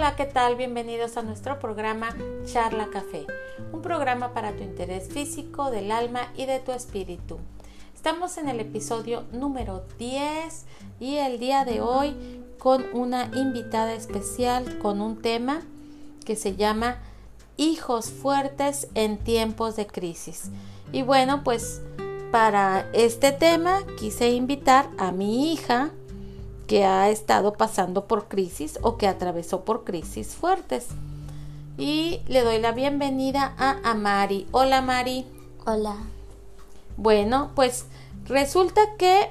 Hola, ¿qué tal? Bienvenidos a nuestro programa Charla Café, un programa para tu interés físico, del alma y de tu espíritu. Estamos en el episodio número 10 y el día de hoy con una invitada especial con un tema que se llama Hijos fuertes en tiempos de crisis. Y bueno, pues para este tema quise invitar a mi hija, que ha estado pasando por crisis o que atravesó por crisis fuertes. Y le doy la bienvenida a Amari. Hola Mari. Hola. Bueno, pues resulta que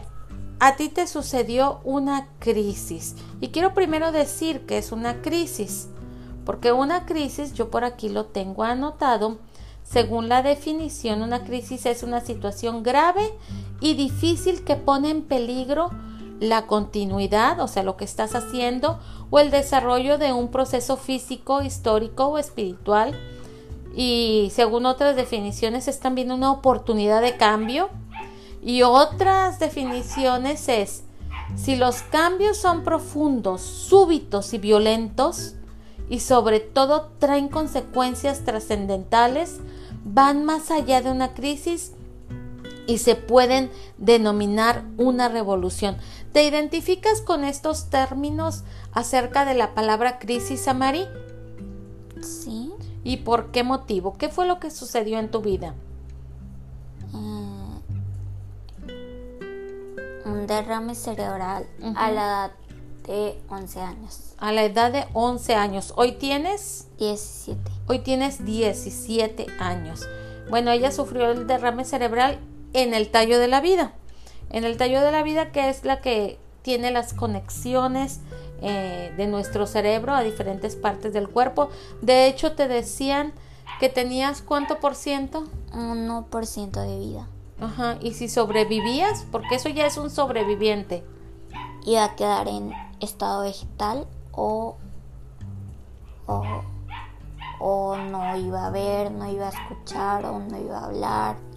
a ti te sucedió una crisis. Y quiero primero decir que es una crisis. Porque una crisis, yo por aquí lo tengo anotado, según la definición, una crisis es una situación grave y difícil que pone en peligro la continuidad, o sea, lo que estás haciendo, o el desarrollo de un proceso físico, histórico o espiritual. Y según otras definiciones es también una oportunidad de cambio. Y otras definiciones es, si los cambios son profundos, súbitos y violentos, y sobre todo traen consecuencias trascendentales, van más allá de una crisis y se pueden denominar una revolución. ¿Te identificas con estos términos acerca de la palabra crisis, Amari? Sí. ¿Y por qué motivo? ¿Qué fue lo que sucedió en tu vida? Mm, un derrame cerebral a la edad de 11 años. A la edad de 11 años. ¿Hoy tienes? 17. Hoy tienes 17 años. Bueno, ella sufrió el derrame cerebral en el tallo de la vida. En el tallo de la vida que es la que tiene las conexiones eh, de nuestro cerebro a diferentes partes del cuerpo. De hecho, te decían que tenías cuánto por ciento? 1% de vida. Ajá, y si sobrevivías, porque eso ya es un sobreviviente. Iba a quedar en estado vegetal o, o, o no iba a ver, no iba a escuchar o no iba a hablar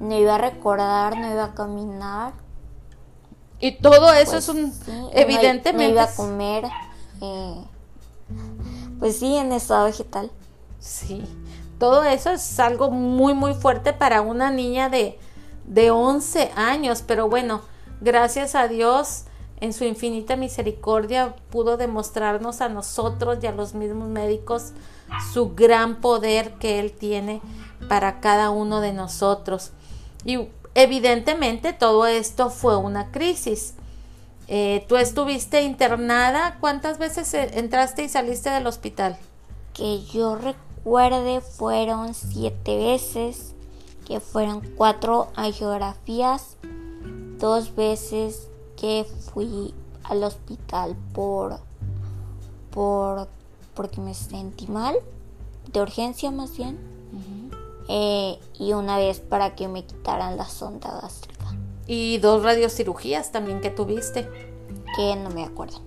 no iba a recordar, no iba a caminar. Y todo eso Pues es un, sí, evidentemente. No, iba a comer. eh, pues sí, en estado vegetal. Sí, todo eso es algo muy, muy fuerte para una niña de, de 11 años, pero bueno, gracias a Dios, en su infinita misericordia, pudo demostrarnos a nosotros y a los mismos médicos su gran poder que Él tiene para cada uno de nosotros. Y evidentemente todo esto fue una crisis. Eh, Tú estuviste internada, ¿cuántas veces eh, entraste y saliste del hospital? Que yo recuerde fueron siete veces. Que fueron cuatro angiografías. Dos veces que fui al hospital por. por. porque me sentí mal. De urgencia más bien. Eh, y una vez para que me quitaran la sonda gástrica. Y dos radiocirugías también que tuviste. Que no me acuerdo.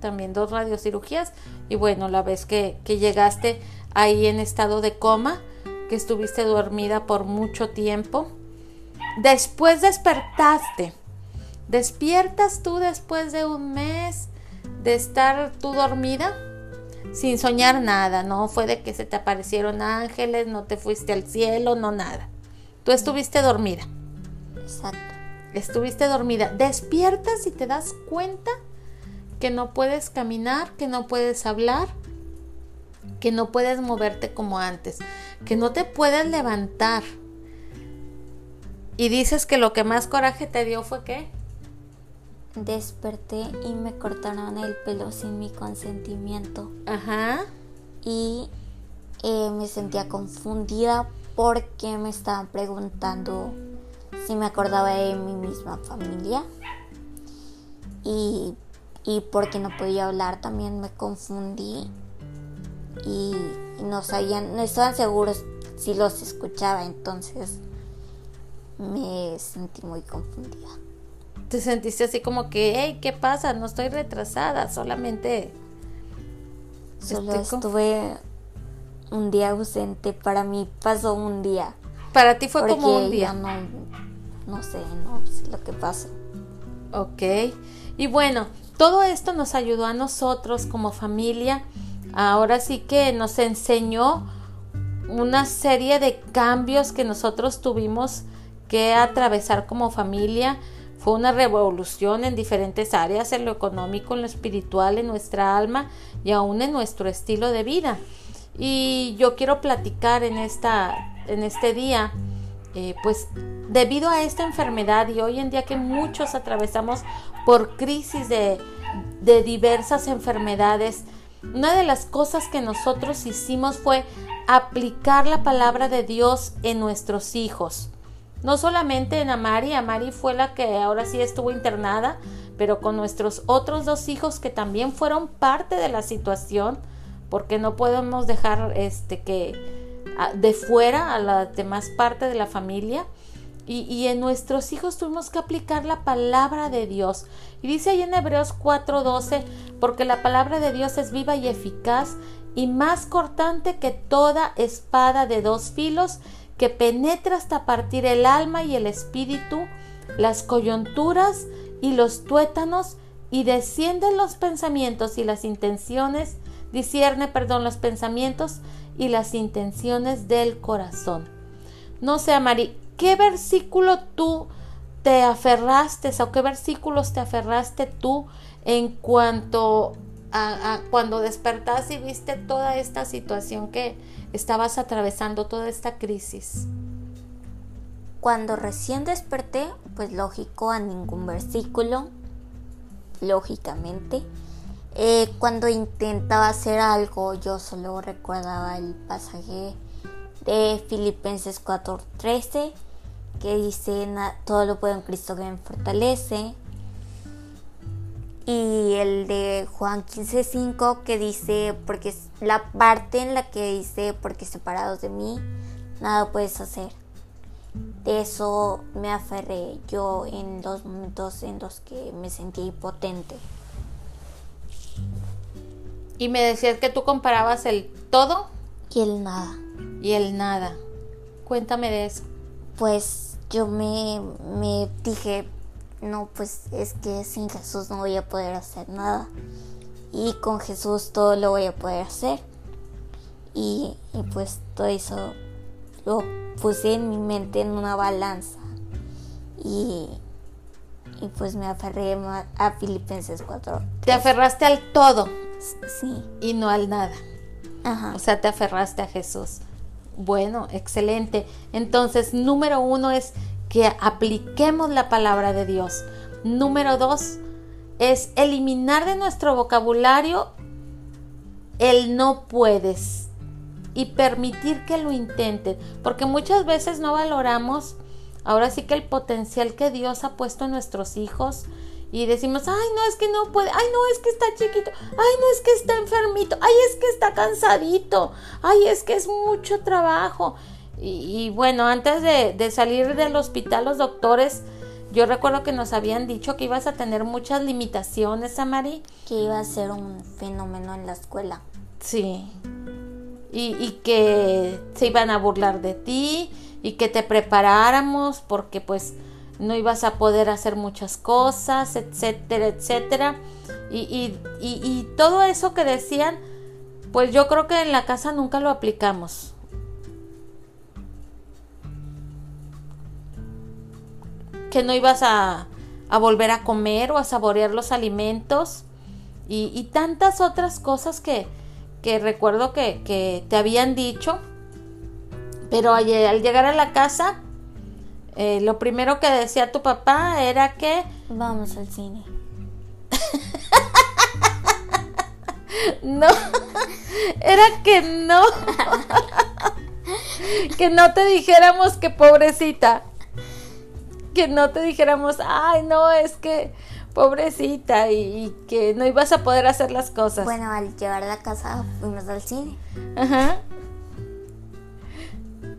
También dos radiocirugías. Y bueno, la vez que, que llegaste ahí en estado de coma, que estuviste dormida por mucho tiempo. Después despertaste. ¿Despiertas tú después de un mes de estar tú dormida? Sin soñar nada, no fue de que se te aparecieron ángeles, no te fuiste al cielo, no nada. Tú estuviste dormida. Exacto. Estuviste dormida. Despiertas y te das cuenta que no puedes caminar, que no puedes hablar, que no puedes moverte como antes, que no te puedes levantar. Y dices que lo que más coraje te dio fue qué? Desperté y me cortaron el pelo sin mi consentimiento. Ajá. Y eh, me sentía confundida porque me estaban preguntando si me acordaba de mi misma familia. Y, y porque no podía hablar también me confundí. Y, y no sabían, no estaban seguros si los escuchaba. Entonces me sentí muy confundida. Te sentiste así como que, hey, ¿qué pasa? No estoy retrasada, solamente... Solo estoy estuve un día ausente. Para mí pasó un día. Para ti fue porque como un día. no, no sé, no sé lo que pasó. Ok. Y bueno, todo esto nos ayudó a nosotros como familia. Ahora sí que nos enseñó una serie de cambios que nosotros tuvimos que atravesar como familia. Fue una revolución en diferentes áreas, en lo económico, en lo espiritual, en nuestra alma y aún en nuestro estilo de vida. Y yo quiero platicar en, esta, en este día, eh, pues debido a esta enfermedad y hoy en día que muchos atravesamos por crisis de, de diversas enfermedades, una de las cosas que nosotros hicimos fue aplicar la palabra de Dios en nuestros hijos. No solamente en Amari, Amari fue la que ahora sí estuvo internada, pero con nuestros otros dos hijos que también fueron parte de la situación, porque no podemos dejar este que de fuera a la demás parte de la familia. Y, y, en nuestros hijos tuvimos que aplicar la palabra de Dios. Y dice ahí en Hebreos 4:12, porque la palabra de Dios es viva y eficaz y más cortante que toda espada de dos filos que penetra hasta partir el alma y el espíritu, las coyunturas y los tuétanos y desciende los pensamientos y las intenciones, discierne, perdón, los pensamientos y las intenciones del corazón. No sé, Mari, ¿qué versículo tú te aferraste o qué versículos te aferraste tú en cuanto cuando despertaste y viste toda esta situación que estabas atravesando, toda esta crisis? Cuando recién desperté, pues lógico, a ningún versículo, lógicamente. Eh, cuando intentaba hacer algo, yo solo recordaba el pasaje de Filipenses 4:13, que dice, todo lo puedo en Cristo que me fortalece y el de Juan 15:5 que dice, porque es la parte en la que dice, porque separados de mí, nada puedes hacer. De eso me aferré yo en los momentos en los que me sentí impotente. Y me decías que tú comparabas el todo y el nada. Y el nada. Cuéntame de eso. Pues yo me, me dije, no, pues es que sin Jesús no voy a poder hacer nada. Y con Jesús todo lo voy a poder hacer. Y, pues todo eso lo puse en mi mente en una balanza. Y, y pues me aferré a Filipenses 4. Te aferraste al todo. Sí. Y no al nada. Ajá. O sea, te aferraste a Jesús. Bueno, excelente. Entonces, número uno es que apliquemos la palabra de Dios. Número dos es eliminar de nuestro vocabulario el no puedes y permitir que lo intenten, porque muchas veces no valoramos ahora sí que el potencial que Dios ha puesto en nuestros hijos y decimos, ay, no, es que no puede, ay, no, es que está chiquito, ay, no, es que está enfermito, ay, es que está cansadito, ay, es que es mucho trabajo. Y, bueno, antes de, salir del hospital, los doctores, yo recuerdo que nos habían dicho que ibas a tener muchas limitaciones, Amari. Que iba a ser un fenómeno en la escuela. Sí. Y, y que se iban a burlar de ti y que te preparáramos porque pues no ibas a poder hacer muchas cosas, etcétera, etcétera. Y, y, y, todo eso que decían, pues yo creo que en la casa nunca lo aplicamos. Que no ibas a, volver a comer o a saborear los alimentos y, tantas otras cosas que, recuerdo que, te habían dicho. Pero al, llegar a la casa, eh, lo primero que decía tu papá era que... Vamos al cine. no, era que no. que no te dijéramos que pobrecita que no te dijéramos, ay, no, es que pobrecita y, que no ibas a poder hacer las cosas. Bueno, al llegar a la casa fuimos al cine. Ajá.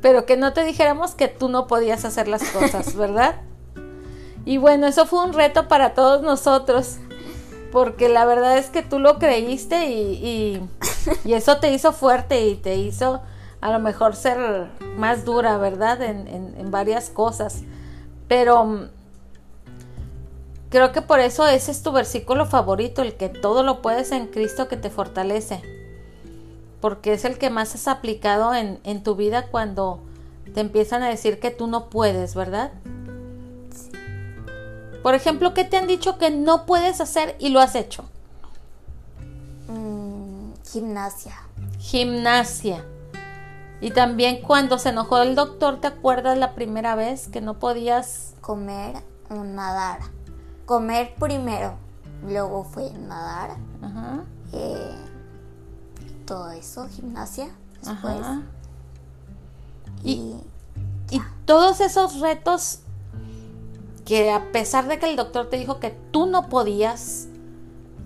Pero que no te dijéramos que tú no podías hacer las cosas, ¿verdad? Y bueno, eso fue un reto para todos nosotros, porque la verdad es que tú lo creíste y, y, eso te hizo fuerte y te hizo a lo mejor ser más dura, ¿verdad? En, en, en varias cosas. Pero creo que por eso ese es tu versículo favorito, el que todo lo puedes en Cristo que te fortalece. Porque es el que más has aplicado en, en tu vida cuando te empiezan a decir que tú no puedes, ¿verdad? Por ejemplo, ¿qué te han dicho que no puedes hacer y lo has hecho? Mm, gimnasia. Gimnasia. Y también cuando se enojó el doctor, ¿te acuerdas la primera vez que no podías comer o nadar? Comer primero, luego fue nadar. Ajá. Eh, todo eso, gimnasia después. Y, y todos esos retos que a pesar de que el doctor te dijo que tú no podías,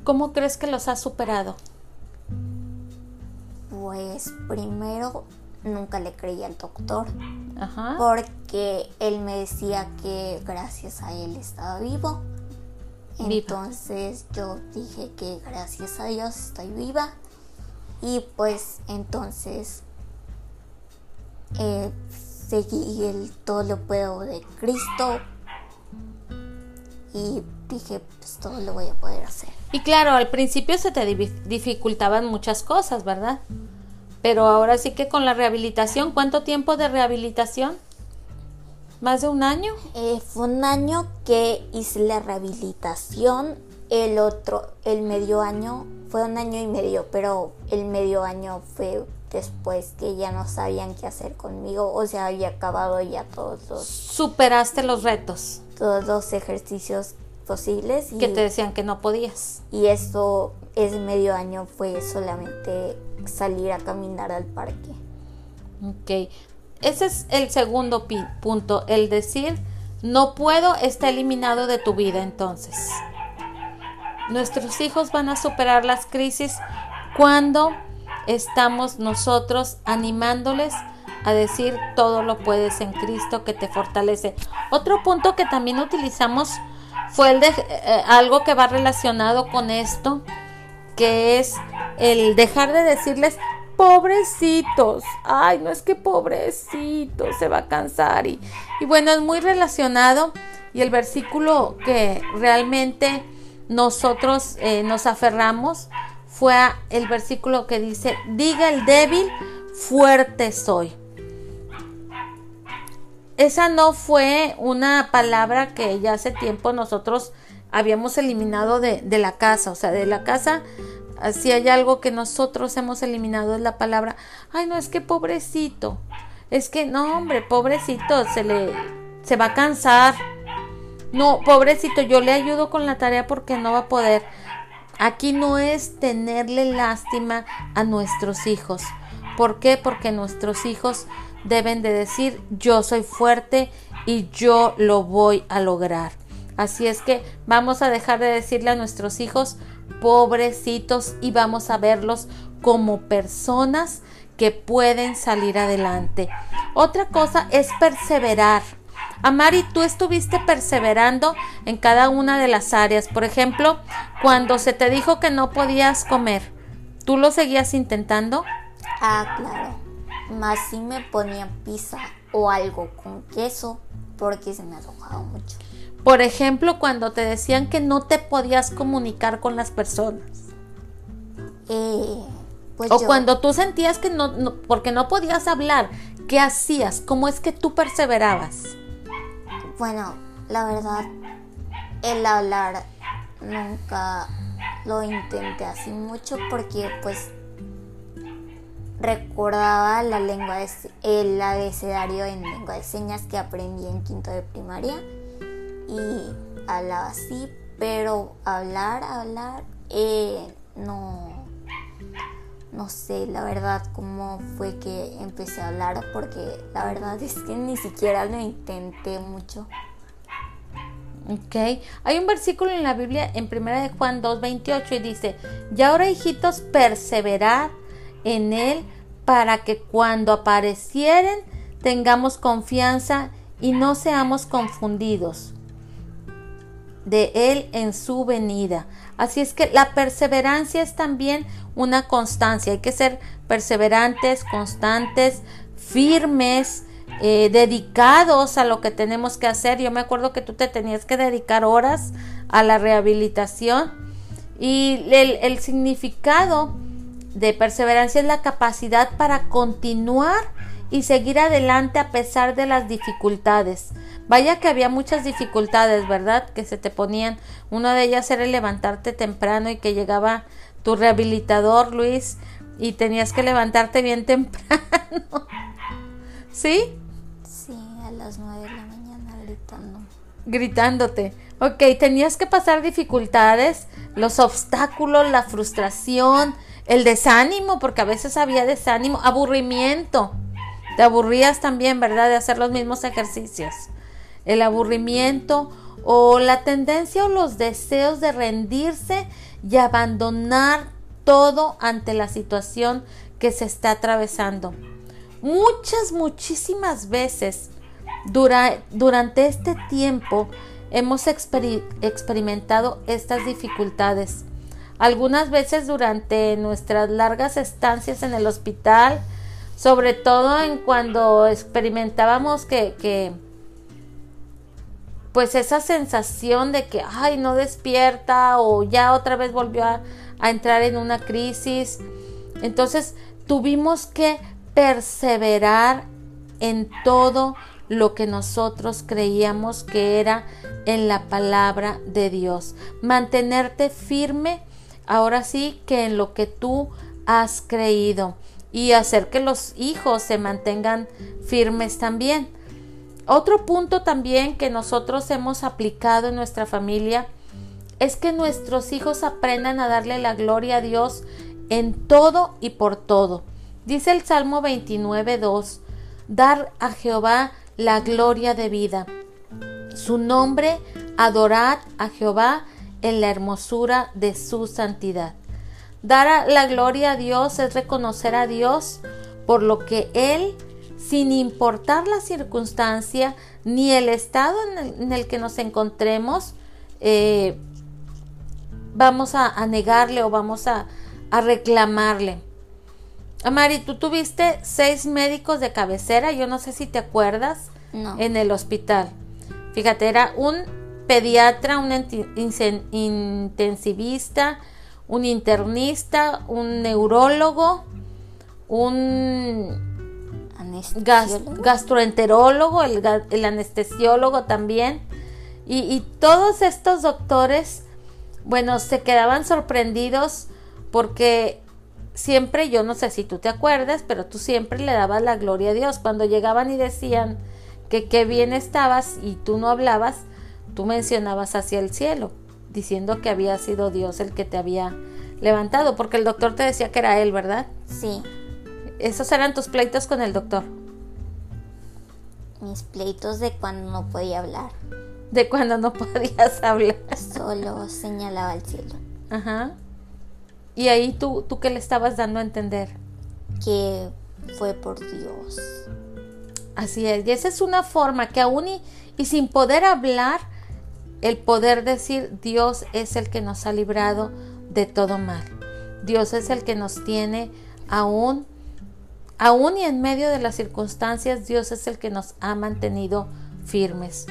¿cómo crees que los has superado? Pues primero nunca le creí al doctor. Ajá. Porque él me decía que gracias a él estaba vivo. Entonces yo dije que gracias a Dios estoy viva. Y pues entonces eh, seguí el todo lo puedo de Cristo y dije, pues todo lo voy a poder hacer. Y claro, al principio se te dificultaban muchas cosas, ¿verdad? Pero ahora sí que con la rehabilitación, ¿cuánto tiempo de rehabilitación? ¿Más de un año? Eh, fue un año que hice la rehabilitación. El otro, el medio año, fue un año y medio, pero el medio año fue después que ya no sabían qué hacer conmigo. O sea, había acabado ya todos los... Superaste los retos todos los ejercicios posibles. Y, que te decían que no podías. Y esto, ese medio año fue solamente salir a caminar al parque. Ok. Ese es el segundo punto. El decir no puedo está eliminado de tu vida entonces. Nuestros hijos van a superar las crisis cuando estamos nosotros animándoles a decir todo lo puedes en Cristo que te fortalece. Otro punto que también utilizamos fue el de eh, algo que va relacionado con esto, que es el dejar de decirles pobrecitos, ay, no es que pobrecito, se va a cansar y, y bueno, es muy relacionado y el versículo que realmente nosotros eh, nos aferramos fue el versículo que dice, diga el débil, fuerte soy esa no fue una palabra que ya hace tiempo nosotros habíamos eliminado de, la casa, o sea, de la casa, si hay algo que nosotros hemos eliminado es la palabra, ay, no, es que pobrecito, es que, no, hombre, pobrecito, se le, se va a cansar, no, pobrecito, yo le ayudo con la tarea porque no va a poder. Aquí no es tenerle lástima a nuestros hijos. ¿Por qué? Porque nuestros hijos deben de decir yo soy fuerte y yo lo voy a lograr. Así es que vamos a dejar de decirle a nuestros hijos pobrecitos y vamos a verlos como personas que pueden salir adelante. Otra cosa es perseverar. Amari, tú estuviste perseverando en cada una de las áreas. Por ejemplo, cuando se te dijo que no podías comer, ¿tú lo seguías intentando? Ah, claro más si me ponía pizza o algo con queso porque se me antojaba mucho. Por ejemplo, cuando te decían que no te podías comunicar con las personas. Eh, pues o cuando tú sentías que no, porque no podías hablar, ¿qué hacías? ¿Cómo es que tú perseverabas? Bueno, la verdad, el hablar nunca lo intenté así mucho porque pues recordaba la lengua de, el abecedario en lengua de señas que aprendí en quinto de primaria y hablaba así, pero hablar, hablar, eh, no, no sé la verdad cómo fue que empecé a hablar porque la verdad es que ni siquiera lo intenté mucho. Ok, hay un versículo en la Biblia en 1 de Juan 2.28 y dice, y ahora hijitos, perseverad en Él para que cuando aparecieren tengamos confianza y no seamos confundidos de Él en su venida. Así es que la perseverancia es también una constancia. Hay que ser perseverantes, constantes, firmes, eh, dedicados a lo que tenemos que hacer. Yo me acuerdo que tú te tenías que dedicar horas a la rehabilitación y el, el significado de perseverancia es la capacidad para continuar y seguir adelante a pesar de las dificultades. Vaya que había muchas dificultades, ¿verdad? Que se te ponían. Una de ellas era levantarte temprano y que llegaba tu rehabilitador, Luis, y tenías que levantarte bien temprano. ¿Sí? Sí, a las nueve de la mañana gritando. Gritándote. Ok, tenías que pasar dificultades, los obstáculos, la frustración, el desánimo, porque a veces había desánimo, aburrimiento. Te aburrías también, ¿verdad?, de hacer los mismos ejercicios. El aburrimiento o la tendencia o los deseos de rendirse y abandonar todo ante la situación que se está atravesando. Muchas, muchísimas veces durante este tiempo hemos experimentado estas dificultades. Algunas veces durante nuestras largas estancias en el hospital, sobre todo en cuando experimentábamos que, que pues esa sensación de que, ay, no despierta o ya otra vez volvió a, entrar en una crisis. Entonces tuvimos que perseverar en todo lo que nosotros creíamos que era en la palabra de Dios. Mantenerte firme, ahora sí, que en lo que tú has creído y hacer que los hijos se mantengan firmes también. Otro punto también que nosotros hemos aplicado en nuestra familia es que nuestros hijos aprendan a darle la gloria a Dios en todo y por todo. Dice el Salmo 29, 2, dar a Jehová la gloria de vida. Su nombre, adorad a Jehová en la hermosura de su santidad. Dar la gloria a Dios es reconocer a Dios por lo que Él, sin importar la circunstancia ni el estado en el, que nos encontremos, eh, vamos a, negarle o vamos a, a reclamarle. Amari, tú tuviste seis médicos de cabecera, yo no sé si te acuerdas, en el hospital. Fíjate, era un pediatra, un intensivista, un internista, un neurólogo, un gastroenterólogo, el, el, anestesiólogo también. Y, y todos estos doctores, bueno, se quedaban sorprendidos porque siempre, yo no sé si tú te acuerdas, pero tú siempre le dabas la gloria a Dios. Cuando llegaban y decían que qué bien estabas y tú no hablabas, tú mencionabas hacia el cielo, diciendo que había sido Dios el que te había levantado, porque el doctor te decía que era él, ¿verdad? Sí. Esos eran tus pleitos con el doctor. Mis pleitos de cuando no podía hablar. De cuando no podías hablar. Solo señalaba al cielo. Ajá. Y ahí tú, tú qué le estabas dando a entender? Que fue por Dios. Así es, y esa es una forma que aún y, y sin poder hablar, el poder decir Dios es el que nos ha librado de todo mal. Dios es el que nos tiene aún, aún y en medio de las circunstancias, Dios es el que nos ha mantenido firmes.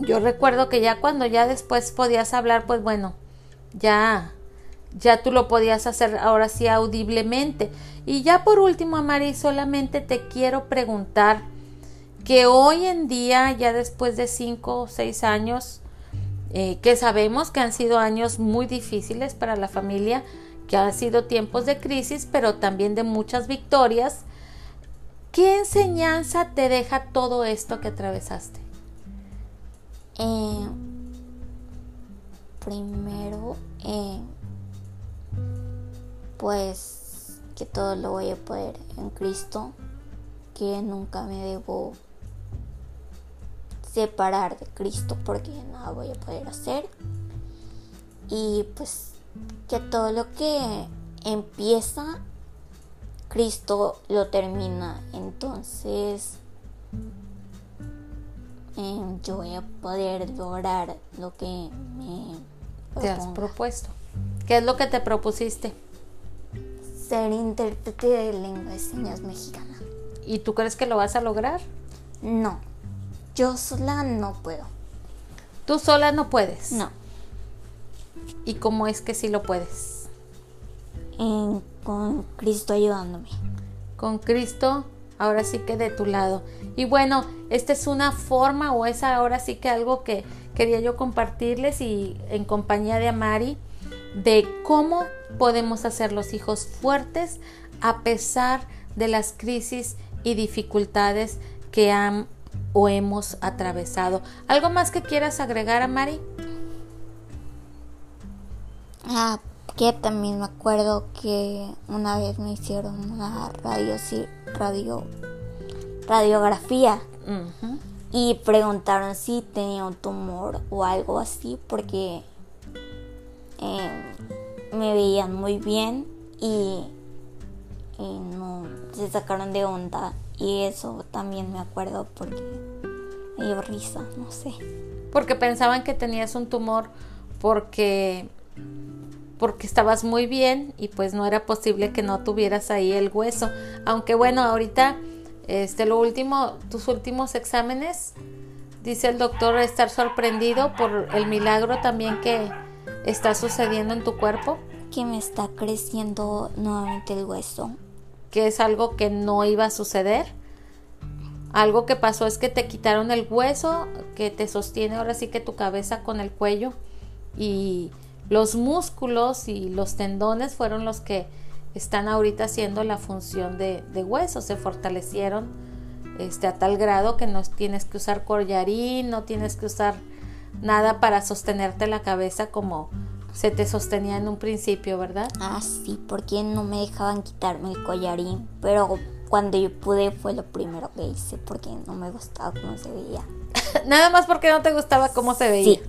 Yo recuerdo que ya cuando ya después podías hablar, pues bueno, ya ya tú lo podías hacer ahora sí audiblemente. Y ya por último, Amari, solamente te quiero preguntar que hoy en día, ya después de cinco o seis años, eh, que sabemos que han sido años muy difíciles para la familia, que han sido tiempos de crisis, pero también de muchas victorias, ¿qué enseñanza te deja todo esto que atravesaste? Eh, primero, eh, pues que todo lo voy a poder en Cristo, que nunca me debo separar de Cristo porque nada voy a poder hacer. Y pues que todo lo que empieza, Cristo lo termina. Entonces em, yo voy a poder lograr lo que me te has propuesto. ¿Qué es lo que te propusiste? ser intérprete de lengua de señas mexicana. ¿Y tú crees que lo vas a lograr? No, yo sola no puedo. Tú sola no puedes. No. ¿Y cómo es que sí lo puedes? En- con Cristo ayudándome. Con Cristo, ahora sí que de tu lado. Y bueno, esta es una forma o es ahora sí que algo que quería yo compartirles y en compañía de Amari de cómo podemos hacer los hijos fuertes a pesar de las crisis y dificultades que han o hemos atravesado. ¿Algo más que quieras agregar, Amari? Ah, que también me acuerdo que una vez me hicieron una radio, sí, radio, radiografía. Y preguntaron si tenía un tumor o algo así porque eh, me veían muy bien y, y no se sacaron de onda. Y eso también me acuerdo porque me dio risa, no sé. Porque pensaban que tenías un tumor porque porque estabas muy bien y pues no era posible que no tuvieras ahí el hueso. Aunque bueno, ahorita este lo último, tus últimos exámenes dice el doctor estar sorprendido por el milagro también que está sucediendo en tu cuerpo, Que me está creciendo nuevamente el hueso. que es algo que no iba a suceder. Algo que pasó es que te quitaron el hueso que te sostiene ahora sí que tu cabeza con el cuello y los músculos y los tendones fueron los que están ahorita haciendo la función de, de hueso, se fortalecieron este, a tal grado que no tienes que usar collarín, no tienes que usar nada para sostenerte la cabeza como se te sostenía en un principio, ¿verdad? Ah, sí, porque no me dejaban quitarme el collarín. Pero cuando yo pude fue lo primero que hice porque no me gustaba cómo se veía. Nada más porque no te gustaba cómo se veía. Sí.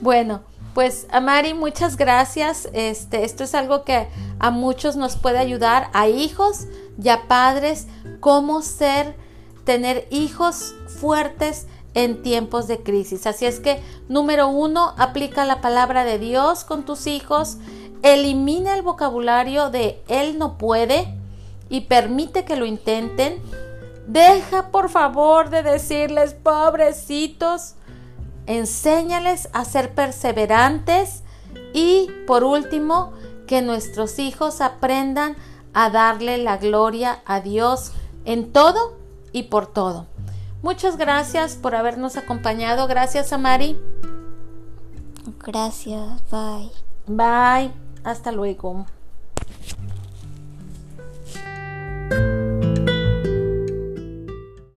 Bueno, pues Amari, muchas gracias. Este, esto es algo que a muchos nos puede ayudar, a hijos y a padres, cómo ser, tener hijos fuertes en tiempos de crisis. Así es que, número uno, aplica la palabra de Dios con tus hijos, elimina el vocabulario de él no puede y permite que lo intenten. Deja por favor de decirles pobrecitos enséñales a ser perseverantes y por último que nuestros hijos aprendan a darle la gloria a Dios en todo y por todo. Muchas gracias por habernos acompañado. Gracias a Mari. Gracias, bye. Bye. Hasta luego.